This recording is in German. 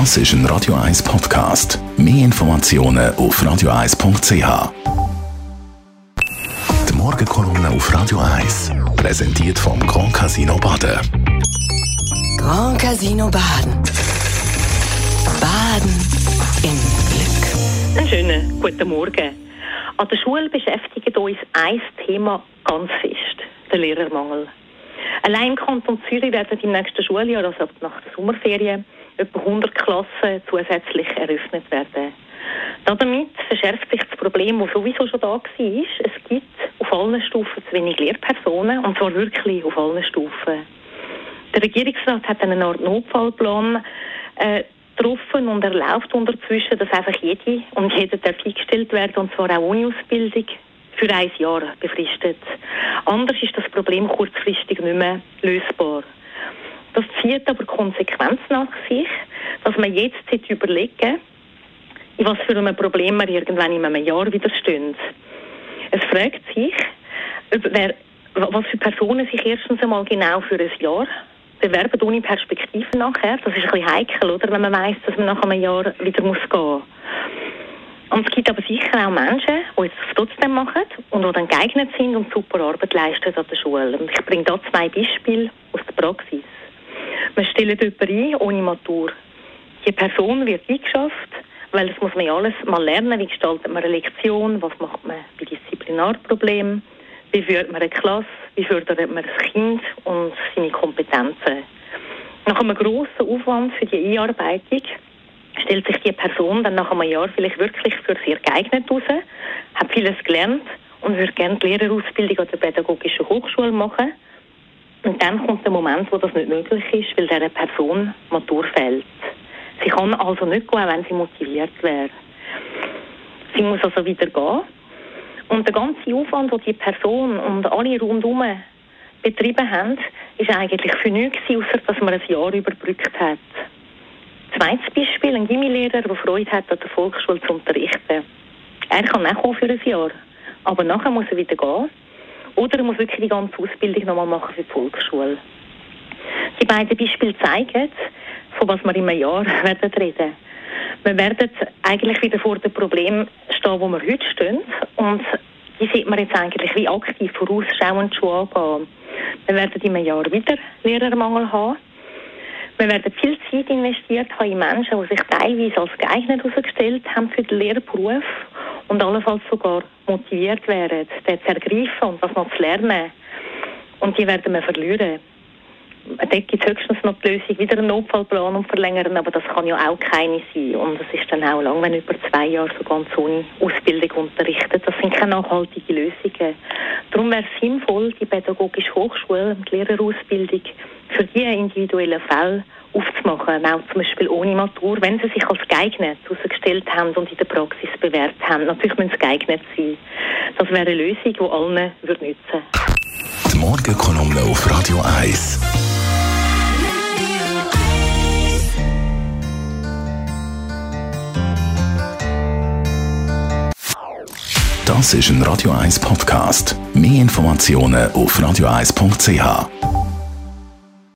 Das ist ein Radio 1 Podcast. Mehr Informationen auf radio1.ch. Die Morgenkolumne auf Radio 1 präsentiert vom Grand Casino Baden. Grand Casino Baden. Baden im Glück. Einen schönen guten Morgen. An der Schule beschäftigt uns ein Thema ganz fest, der Lehrermangel. Allein im Kanton Zürich werden im nächsten Schuljahr, also nach der Sommerferien, etwa 100 Klassen zusätzlich eröffnet werden. Damit verschärft sich das Problem, das sowieso schon da war. Es gibt auf allen Stufen zu wenig Lehrpersonen, und zwar wirklich auf allen Stufen. Der Regierungsrat hat eine Art Notfallplan äh, getroffen und erlaubt unterzwischen, dass einfach jede und jeder darf eingestellt werden, und zwar auch ohne Ausbildung, für ein Jahr befristet. Anders ist das Problem kurzfristig nicht mehr lösbar. Zieht aber Konsequenzen nach sich, dass man jetzt überlegen in was für einem Problem wir irgendwann in einem Jahr wieder stehen. Es fragt sich, wer, was für Personen sich erstens einmal genau für ein Jahr bewerben ohne Perspektive nachher. Das ist ein bisschen heikel, oder, wenn man weiß, dass man nach einem Jahr wieder muss gehen muss. Und es gibt aber sicher auch Menschen, die es trotzdem machen und die dann geeignet sind und super Arbeit leisten an der Schule. Und ich bringe da zwei Beispiele aus der Praxis. Man stellt jemanden ein ohne Matur. Die Person wird eingeschafft, weil das muss man ja alles mal lernen. Wie gestaltet man eine Lektion? Was macht man bei Disziplinarproblemen? Wie führt man eine Klasse? Wie fördert man das Kind und seine Kompetenzen? Nach einem grossen Aufwand für die Einarbeitung stellt sich die Person dann nach einem Jahr vielleicht wirklich für sehr geeignet heraus, hat vieles gelernt und würde gerne die Lehrerausbildung an der Pädagogischen Hochschule machen. Und dann kommt der Moment, wo das nicht möglich ist, weil dieser Person Matur fehlt. Sie kann also nicht gehen, wenn sie motiviert wäre. Sie muss also wieder gehen. Und der ganze Aufwand, den die Person und alle rundherum betrieben haben, ist eigentlich für nichts, außer dass man ein Jahr überbrückt hat. Zweites Beispiel, ein Gimmilehrer, der Freude hat, an der Volksschule zu unterrichten. Er kann auch für ein Jahr, aber nachher muss er wieder gehen. Oder er muss wirklich die ganze Ausbildung nochmal machen für die Volksschule. Die beiden Beispiele zeigen, von was wir in einem Jahr werden reden. Wir werden eigentlich wieder vor dem Problem stehen, wo wir heute stehen. Und die sieht man jetzt eigentlich wie aktiv vorausschauend schon angehen. Wir werden in einem Jahr wieder Lehrermangel haben. Wir werden viel Zeit investiert haben in Menschen, die sich teilweise als geeignet herausgestellt haben für den Lehrberuf und allenfalls sogar motiviert wären, den zu ergreifen und das noch zu lernen. Und die werden wir verlieren. Dort gibt es höchstens noch die Lösung, wieder einen Notfallplan und verlängern, aber das kann ja auch keine sein. Und es ist dann auch lang, wenn über zwei Jahre so ganz ohne Ausbildung unterrichtet. Das sind keine nachhaltigen Lösungen. Darum wäre es sinnvoll, die pädagogische Hochschule, die Lehrerausbildung für diese individuellen Fälle aufzumachen, auch zum Beispiel ohne Matur, wenn sie sich als geeignet herausgestellt haben und in der Praxis bewährt haben. Natürlich müssen sie geeignet sein. Das wäre eine Lösung, die allen würde nützen Die Morgenkolumne auf Radio 1. Das ist ein Radio 1 Podcast. Mehr Informationen auf radio1.ch.